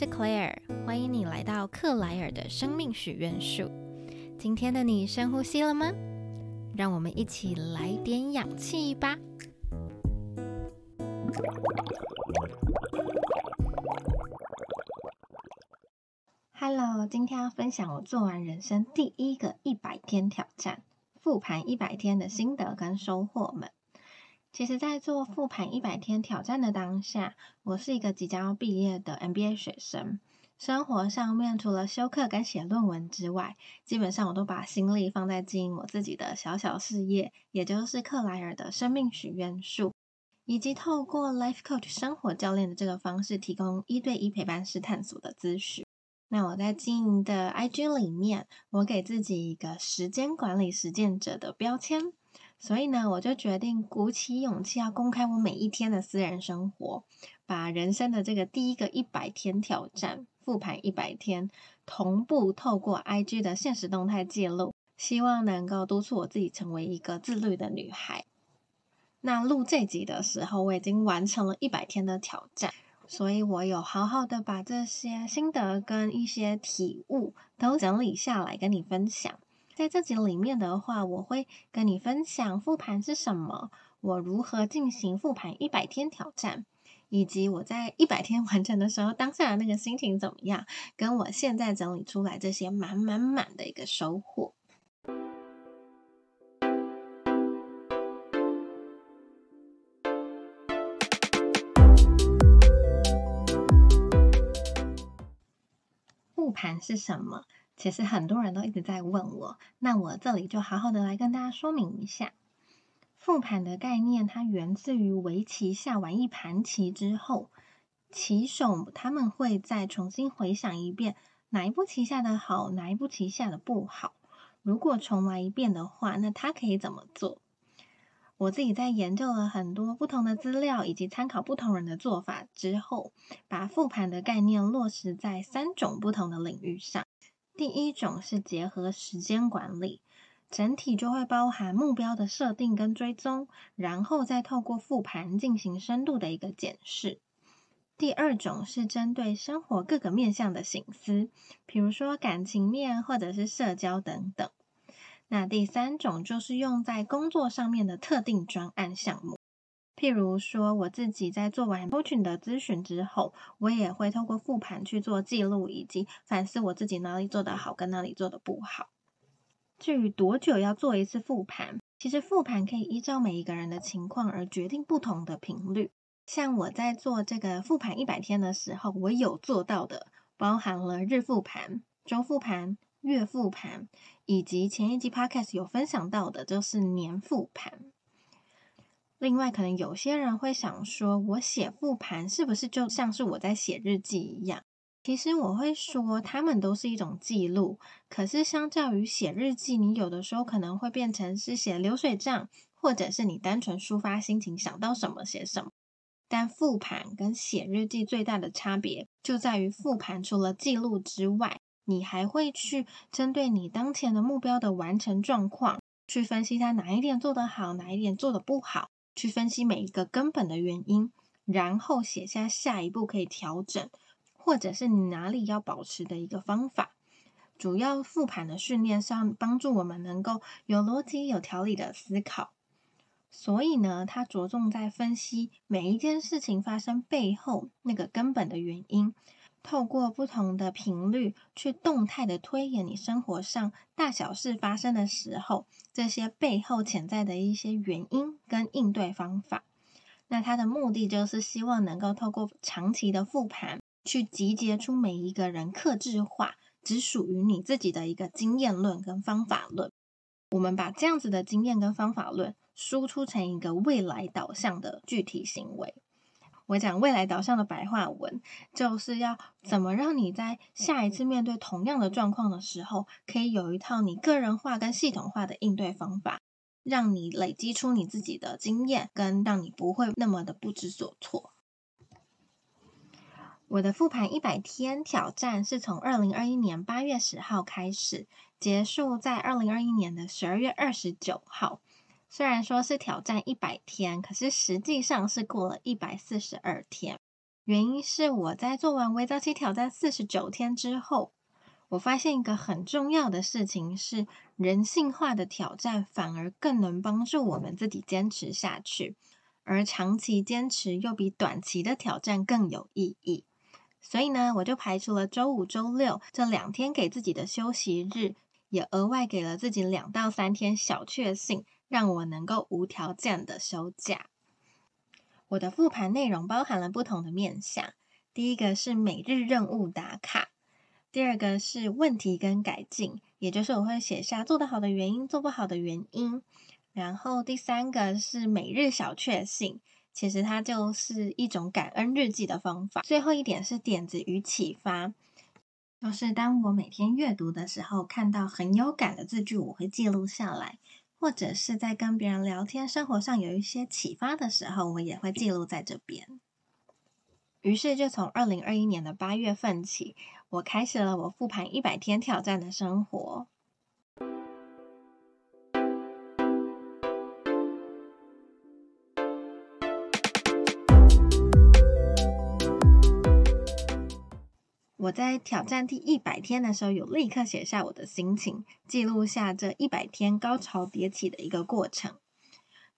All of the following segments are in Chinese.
是 Claire，欢迎你来到克莱尔的生命许愿树。今天的你深呼吸了吗？让我们一起来点氧气吧。Hello，今天要分享我做完人生第一个一百天挑战，复盘一百天的心得跟收获们。其实，在做复盘一百天挑战的当下，我是一个即将要毕业的 MBA 学生。生活上面除了修课跟写论文之外，基本上我都把心力放在经营我自己的小小事业，也就是克莱尔的生命许愿树，以及透过 Life Coach 生活教练的这个方式，提供一对一陪伴式探索的咨询。那我在经营的 IG 里面，我给自己一个时间管理实践者的标签。所以呢，我就决定鼓起勇气要公开我每一天的私人生活，把人生的这个第一个一百天挑战复盘一百天，同步透过 IG 的现实动态记录，希望能够督促我自己成为一个自律的女孩。那录这集的时候，我已经完成了一百天的挑战，所以我有好好的把这些心得跟一些体悟都整理下来跟你分享。在这集里面的话，我会跟你分享复盘是什么，我如何进行复盘一百天挑战，以及我在一百天完成的时候当下的那个心情怎么样，跟我现在整理出来这些满满满的一个收获。复盘是什么？其实很多人都一直在问我，那我这里就好好的来跟大家说明一下，复盘的概念，它源自于围棋下完一盘棋之后，棋手他们会再重新回想一遍哪一步棋下的好，哪一步棋下的不好。如果重来一遍的话，那他可以怎么做？我自己在研究了很多不同的资料，以及参考不同人的做法之后，把复盘的概念落实在三种不同的领域上。第一种是结合时间管理，整体就会包含目标的设定跟追踪，然后再透过复盘进行深度的一个检视。第二种是针对生活各个面向的醒思，比如说感情面或者是社交等等。那第三种就是用在工作上面的特定专案项目。譬如说，我自己在做完 coaching 的咨询之后，我也会透过复盘去做记录，以及反思我自己哪里做得好，跟哪里做得不好。至于多久要做一次复盘，其实复盘可以依照每一个人的情况而决定不同的频率。像我在做这个复盘一百天的时候，我有做到的，包含了日复盘、周复盘、月复盘，以及前一集 podcast 有分享到的，就是年复盘。另外，可能有些人会想说，我写复盘是不是就像是我在写日记一样？其实我会说，他们都是一种记录。可是，相较于写日记，你有的时候可能会变成是写流水账，或者是你单纯抒发心情，想到什么写什么。但复盘跟写日记最大的差别，就在于复盘除了记录之外，你还会去针对你当前的目标的完成状况，去分析它哪一点做得好，哪一点做得不好。去分析每一个根本的原因，然后写下下一步可以调整，或者是你哪里要保持的一个方法。主要复盘的训练上，帮助我们能够有逻辑、有条理的思考。所以呢，它着重在分析每一件事情发生背后那个根本的原因。透过不同的频率去动态的推演你生活上大小事发生的时候，这些背后潜在的一些原因跟应对方法。那它的目的就是希望能够透过长期的复盘，去集结出每一个人克制化、只属于你自己的一个经验论跟方法论。我们把这样子的经验跟方法论输出成一个未来导向的具体行为。我讲未来导向的白话文，就是要怎么让你在下一次面对同样的状况的时候，可以有一套你个人化跟系统化的应对方法，让你累积出你自己的经验，跟让你不会那么的不知所措。我的复盘一百天挑战是从二零二一年八月十号开始，结束在二零二一年的十二月二十九号。虽然说是挑战一百天，可是实际上是过了一百四十二天。原因是我在做完微早起挑战四十九天之后，我发现一个很重要的事情是，人性化的挑战反而更能帮助我们自己坚持下去，而长期坚持又比短期的挑战更有意义。所以呢，我就排除了周五、周六这两天给自己的休息日，也额外给了自己两到三天小确幸，让我能够无条件的休假。我的复盘内容包含了不同的面向，第一个是每日任务打卡，第二个是问题跟改进，也就是我会写下做得好的原因、做不好的原因，然后第三个是每日小确幸。其实它就是一种感恩日记的方法。最后一点是点子与启发，就是当我每天阅读的时候，看到很有感的字句，我会记录下来；或者是在跟别人聊天、生活上有一些启发的时候，我也会记录在这边。于是，就从二零二一年的八月份起，我开始了我复盘一百天挑战的生活。我在挑战第一百天的时候，有立刻写下我的心情，记录下这一百天高潮迭起的一个过程。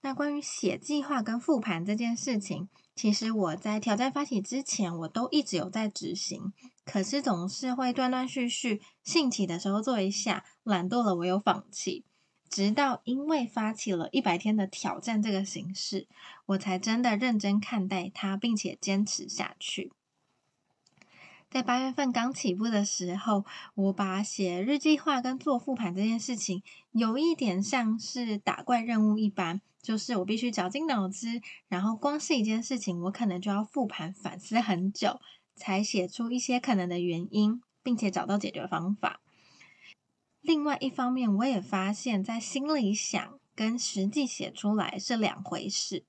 那关于写计划跟复盘这件事情，其实我在挑战发起之前，我都一直有在执行，可是总是会断断续续，兴起的时候做一下，懒惰了我又放弃，直到因为发起了一百天的挑战这个形式，我才真的认真看待它，并且坚持下去。在八月份刚起步的时候，我把写日记化跟做复盘这件事情，有一点像是打怪任务一般，就是我必须绞尽脑汁，然后光是一件事情，我可能就要复盘反思很久，才写出一些可能的原因，并且找到解决方法。另外一方面，我也发现，在心里想跟实际写出来是两回事，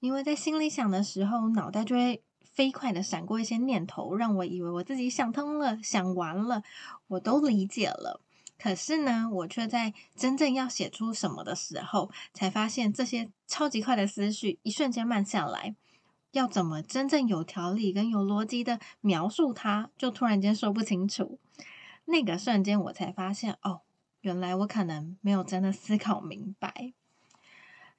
因为在心里想的时候，脑袋就会。飞快的闪过一些念头，让我以为我自己想通了、想完了，我都理解了。可是呢，我却在真正要写出什么的时候，才发现这些超级快的思绪一瞬间慢下来。要怎么真正有条理跟有逻辑的描述它，就突然间说不清楚。那个瞬间，我才发现，哦，原来我可能没有真的思考明白。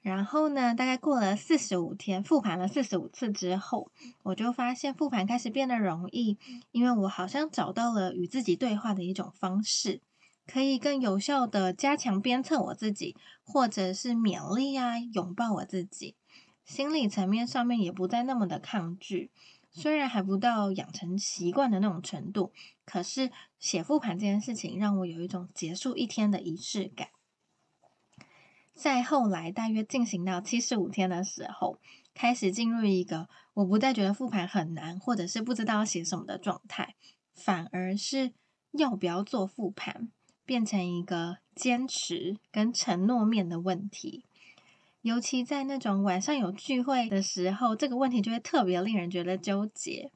然后呢，大概过了四十五天，复盘了四十五次之后，我就发现复盘开始变得容易，因为我好像找到了与自己对话的一种方式，可以更有效的加强鞭策我自己，或者是勉励啊，拥抱我自己，心理层面上面也不再那么的抗拒。虽然还不到养成习惯的那种程度，可是写复盘这件事情让我有一种结束一天的仪式感。在后来大约进行到七十五天的时候，开始进入一个我不再觉得复盘很难，或者是不知道写什么的状态，反而是要不要做复盘，变成一个坚持跟承诺面的问题。尤其在那种晚上有聚会的时候，这个问题就会特别令人觉得纠结。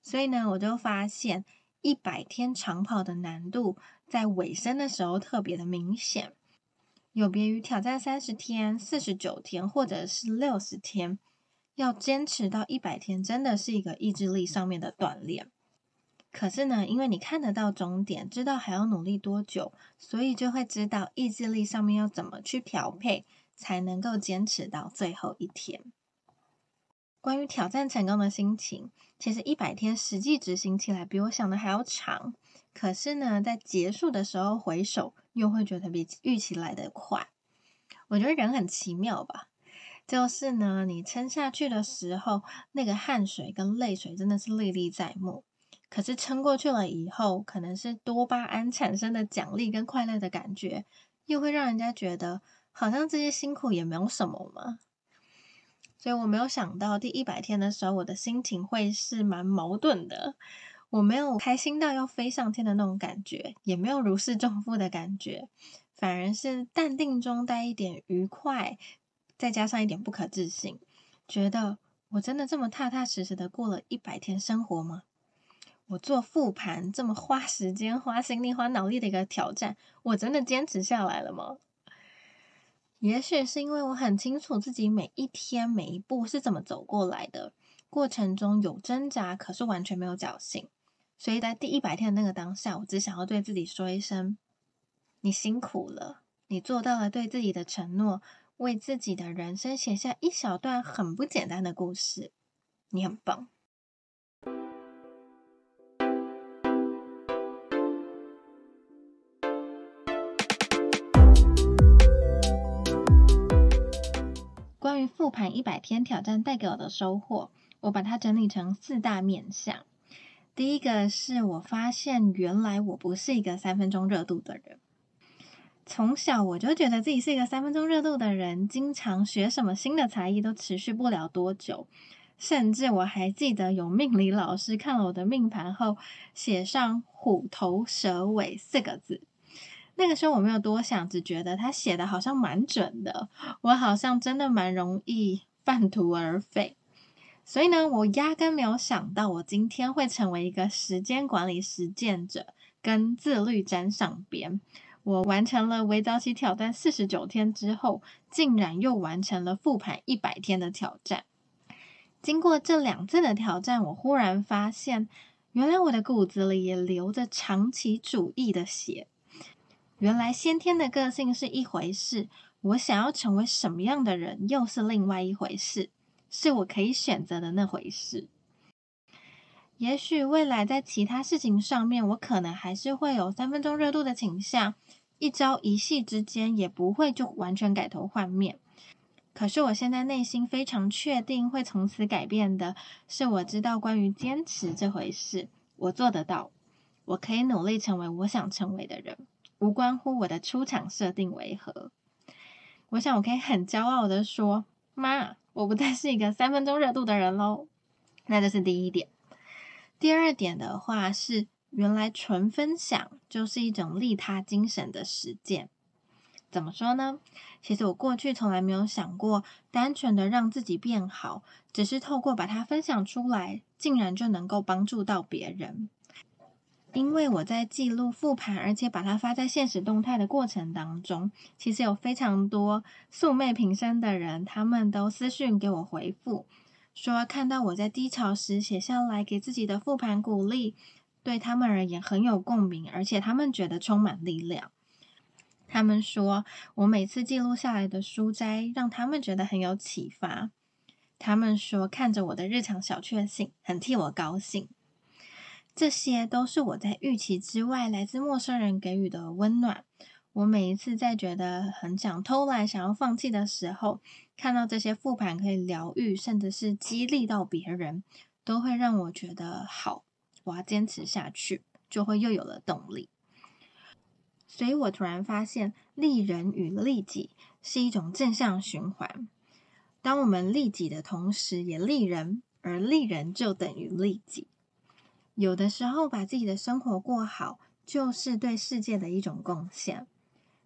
所以呢，我就发现一百天长跑的难度在尾声的时候特别的明显。有别于挑战三十天、四十九天或者是六十天，要坚持到一百天，真的是一个意志力上面的锻炼。可是呢，因为你看得到终点，知道还要努力多久，所以就会知道意志力上面要怎么去调配，才能够坚持到最后一天。关于挑战成功的心情，其实一百天实际执行起来比我想的还要长。可是呢，在结束的时候回首。又会觉得比预期来的快，我觉得人很奇妙吧。就是呢，你撑下去的时候，那个汗水跟泪水真的是历历在目。可是撑过去了以后，可能是多巴胺产生的奖励跟快乐的感觉，又会让人家觉得好像这些辛苦也没有什么嘛。所以我没有想到第一百天的时候，我的心情会是蛮矛盾的。我没有开心到要飞上天的那种感觉，也没有如释重负的感觉，反而是淡定中带一点愉快，再加上一点不可置信，觉得我真的这么踏踏实实的过了一百天生活吗？我做复盘这么花时间、花心力、花脑力的一个挑战，我真的坚持下来了吗？也许是因为我很清楚自己每一天每一步是怎么走过来的。过程中有挣扎，可是完全没有侥幸。所以在第一百天的那个当下，我只想要对自己说一声：“你辛苦了，你做到了对自己的承诺，为自己的人生写下一小段很不简单的故事，你很棒。”关于复盘一百天挑战带给我的收获，我把它整理成四大面向。第一个是我发现，原来我不是一个三分钟热度的人。从小我就觉得自己是一个三分钟热度的人，经常学什么新的才艺都持续不了多久。甚至我还记得有命理老师看了我的命盘后，写上“虎头蛇尾”四个字。那个时候我没有多想，只觉得他写的好像蛮准的，我好像真的蛮容易 半途而废。所以呢，我压根没有想到，我今天会成为一个时间管理实践者，跟自律沾上边。我完成了微早起挑战四十九天之后，竟然又完成了复盘一百天的挑战。经过这两次的挑战，我忽然发现，原来我的骨子里也流着长期主义的血。原来先天的个性是一回事，我想要成为什么样的人，又是另外一回事。是我可以选择的那回事。也许未来在其他事情上面，我可能还是会有三分钟热度的倾向，一朝一夕之间也不会就完全改头换面。可是我现在内心非常确定会从此改变的，是我知道关于坚持这回事，我做得到，我可以努力成为我想成为的人，无关乎我的出场设定为何。我想我可以很骄傲的说，妈。我不再是一个三分钟热度的人喽，那这是第一点。第二点的话是，原来纯分享就是一种利他精神的实践。怎么说呢？其实我过去从来没有想过，单纯的让自己变好，只是透过把它分享出来，竟然就能够帮助到别人。因为我在记录复盘，而且把它发在现实动态的过程当中，其实有非常多素昧平生的人，他们都私讯给我回复，说看到我在低潮时写下来给自己的复盘鼓励，对他们而言很有共鸣，而且他们觉得充满力量。他们说我每次记录下来的书斋，让他们觉得很有启发。他们说看着我的日常小确幸，很替我高兴。这些都是我在预期之外，来自陌生人给予的温暖。我每一次在觉得很想偷懒、想要放弃的时候，看到这些复盘可以疗愈，甚至是激励到别人，都会让我觉得好，我要坚持下去，就会又有了动力。所以我突然发现，利人与利己是一种正向循环。当我们利己的同时，也利人，而利人就等于利己。有的时候，把自己的生活过好，就是对世界的一种贡献；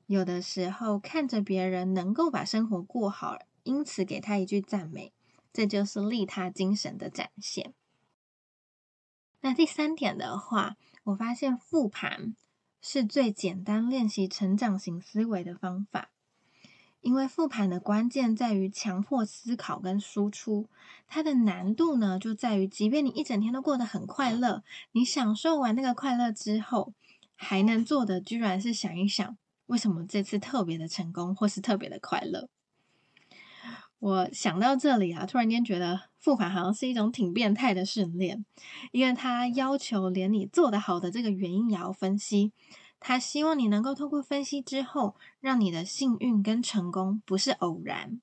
有的时候，看着别人能够把生活过好，因此给他一句赞美，这就是利他精神的展现。那第三点的话，我发现复盘是最简单练习成长型思维的方法。因为复盘的关键在于强迫思考跟输出，它的难度呢就在于，即便你一整天都过得很快乐，你享受完那个快乐之后，还能做的居然是想一想，为什么这次特别的成功或是特别的快乐。我想到这里啊，突然间觉得复盘好像是一种挺变态的训练，因为它要求连你做得好的这个原因也要分析。他希望你能够通过分析之后，让你的幸运跟成功不是偶然。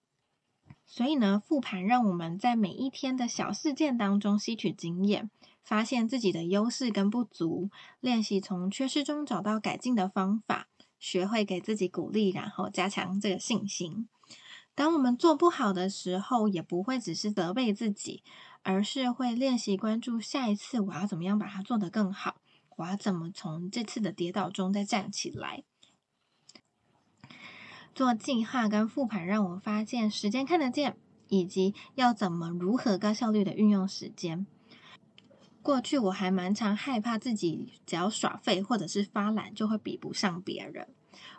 所以呢，复盘让我们在每一天的小事件当中吸取经验，发现自己的优势跟不足，练习从缺失中找到改进的方法，学会给自己鼓励，然后加强这个信心。当我们做不好的时候，也不会只是责备自己，而是会练习关注下一次我要怎么样把它做得更好。我要怎么从这次的跌倒中再站起来？做计划跟复盘，让我发现时间看得见，以及要怎么如何高效率的运用时间。过去我还蛮常害怕自己只要耍废或者是发懒，就会比不上别人。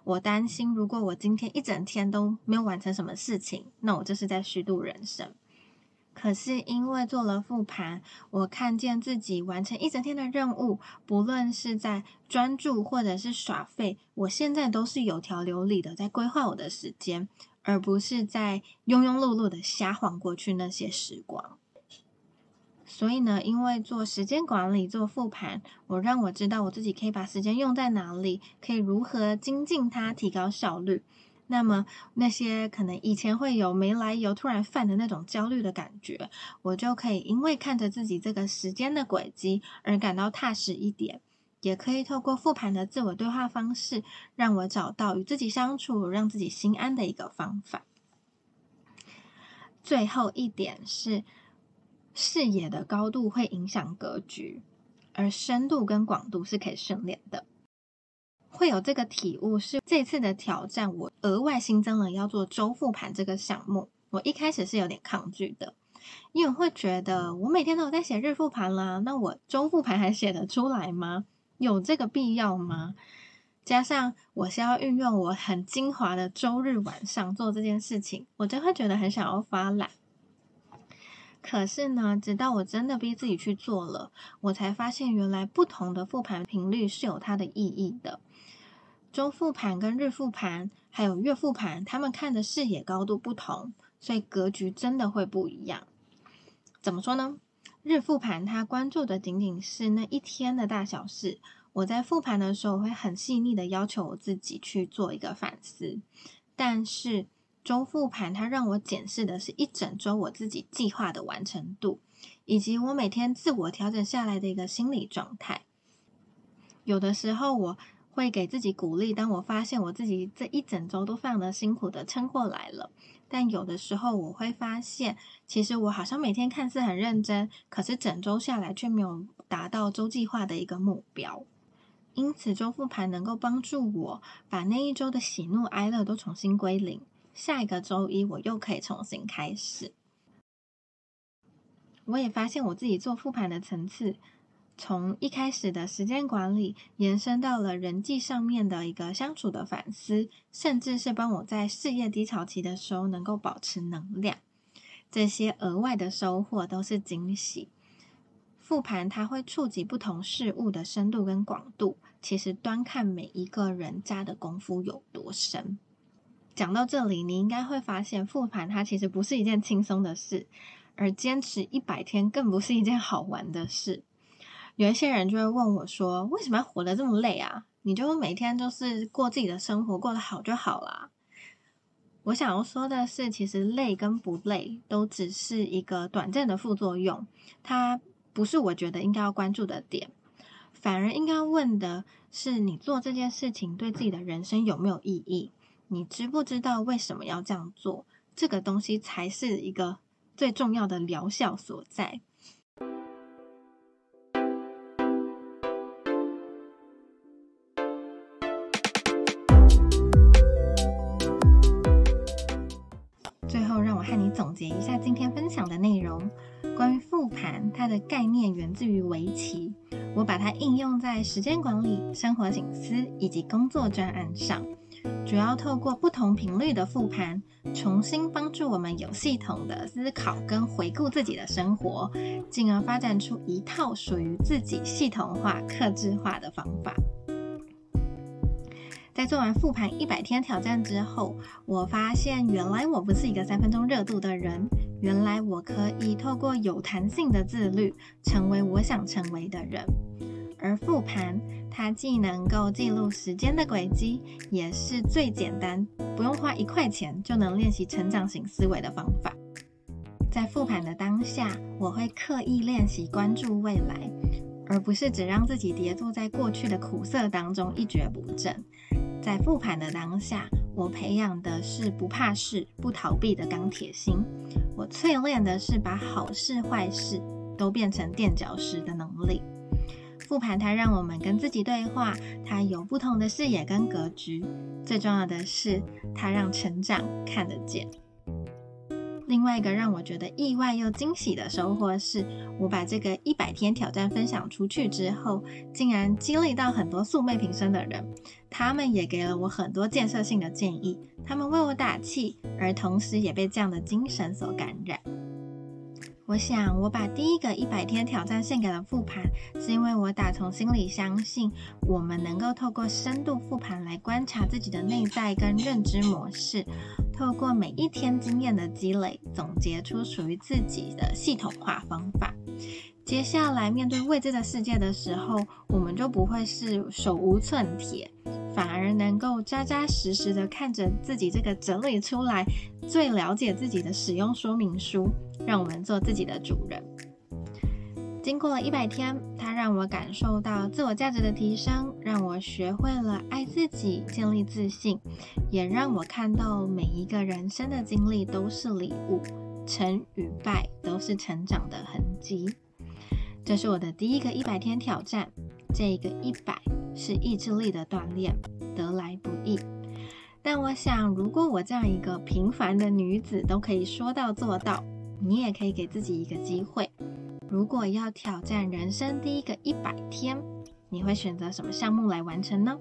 我担心如果我今天一整天都没有完成什么事情，那我就是在虚度人生。可是因为做了复盘，我看见自己完成一整天的任务，不论是在专注或者是耍废，我现在都是有条有理的在规划我的时间，而不是在庸庸碌碌的瞎晃过去那些时光。所以呢，因为做时间管理、做复盘，我让我知道我自己可以把时间用在哪里，可以如何精进它，提高效率。那么那些可能以前会有没来由突然犯的那种焦虑的感觉，我就可以因为看着自己这个时间的轨迹而感到踏实一点，也可以透过复盘的自我对话方式，让我找到与自己相处、让自己心安的一个方法。最后一点是，视野的高度会影响格局，而深度跟广度是可以训练的。会有这个体悟，是这次的挑战，我额外新增了要做周复盘这个项目。我一开始是有点抗拒的，因为会觉得我每天都有在写日复盘啦，那我周复盘还写得出来吗？有这个必要吗？加上我是要运用我很精华的周日晚上做这件事情，我就会觉得很想要发懒。可是呢，直到我真的逼自己去做了，我才发现原来不同的复盘频率是有它的意义的。周复盘跟日复盘，还有月复盘，他们看的视野高度不同，所以格局真的会不一样。怎么说呢？日复盘它关注的仅仅是那一天的大小事。我在复盘的时候，会很细腻的要求我自己去做一个反思。但是周复盘它让我检视的是一整周我自己计划的完成度，以及我每天自我调整下来的一个心理状态。有的时候我。会给自己鼓励。当我发现我自己这一整周都非常的辛苦的撑过来了，但有的时候我会发现，其实我好像每天看似很认真，可是整周下来却没有达到周计划的一个目标。因此，周复盘能够帮助我把那一周的喜怒哀乐都重新归零，下一个周一我又可以重新开始。我也发现我自己做复盘的层次。从一开始的时间管理，延伸到了人际上面的一个相处的反思，甚至是帮我在事业低潮期的时候能够保持能量，这些额外的收获都是惊喜。复盘它会触及不同事物的深度跟广度，其实端看每一个人加的功夫有多深。讲到这里，你应该会发现复盘它其实不是一件轻松的事，而坚持一百天更不是一件好玩的事。有一些人就会问我说：“为什么要活得这么累啊？你就每天就是过自己的生活，过得好就好啦。”我想要说的是，其实累跟不累都只是一个短暂的副作用，它不是我觉得应该要关注的点。反而应该问的是，你做这件事情对自己的人生有没有意义？你知不知道为什么要这样做？这个东西才是一个最重要的疗效所在。总结一下今天分享的内容。关于复盘，它的概念源自于围棋，我把它应用在时间管理、生活醒思以及工作专案上，主要透过不同频率的复盘，重新帮助我们有系统的思考跟回顾自己的生活，进而发展出一套属于自己系统化、克制化的方法。在做完复盘一百天挑战之后，我发现原来我不是一个三分钟热度的人，原来我可以透过有弹性的自律，成为我想成为的人。而复盘，它既能够记录时间的轨迹，也是最简单，不用花一块钱就能练习成长型思维的方法。在复盘的当下，我会刻意练习关注未来，而不是只让自己跌坐在过去的苦涩当中一蹶不振。在复盘的当下，我培养的是不怕事、不逃避的钢铁心。我淬炼的是把好事坏事都变成垫脚石的能力。复盘它让我们跟自己对话，它有不同的视野跟格局。最重要的是，它让成长看得见。另外一个让我觉得意外又惊喜的收获是，我把这个一百天挑战分享出去之后，竟然激励到很多素昧平生的人，他们也给了我很多建设性的建议，他们为我打气，而同时也被这样的精神所感染。我想，我把第一个一百天挑战献给了复盘，是因为我打从心里相信，我们能够透过深度复盘来观察自己的内在跟认知模式，透过每一天经验的积累，总结出属于自己的系统化方法。接下来面对未知的世界的时候，我们就不会是手无寸铁。反而能够扎扎实实的看着自己这个整理出来最了解自己的使用说明书，让我们做自己的主人。经过了一百天，它让我感受到自我价值的提升，让我学会了爱自己、建立自信，也让我看到每一个人生的经历都是礼物，成与败都是成长的痕迹。这是我的第一个一百天挑战，这一个一百。是意志力的锻炼，得来不易。但我想，如果我这样一个平凡的女子都可以说到做到，你也可以给自己一个机会。如果要挑战人生第一个一百天，你会选择什么项目来完成呢？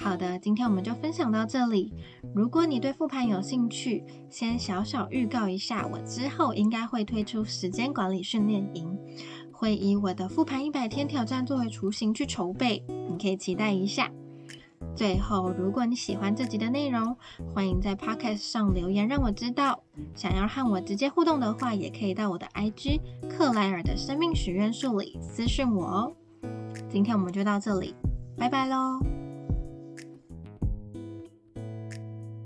好的，今天我们就分享到这里。如果你对复盘有兴趣，先小小预告一下，我之后应该会推出时间管理训练营。会以我的复盘一百天挑战作为雏形去筹备，你可以期待一下。最后，如果你喜欢这集的内容，欢迎在 Podcast 上留言让我知道。想要和我直接互动的话，也可以到我的 IG 克莱尔的生命许愿树里私讯我哦。今天我们就到这里，拜拜喽。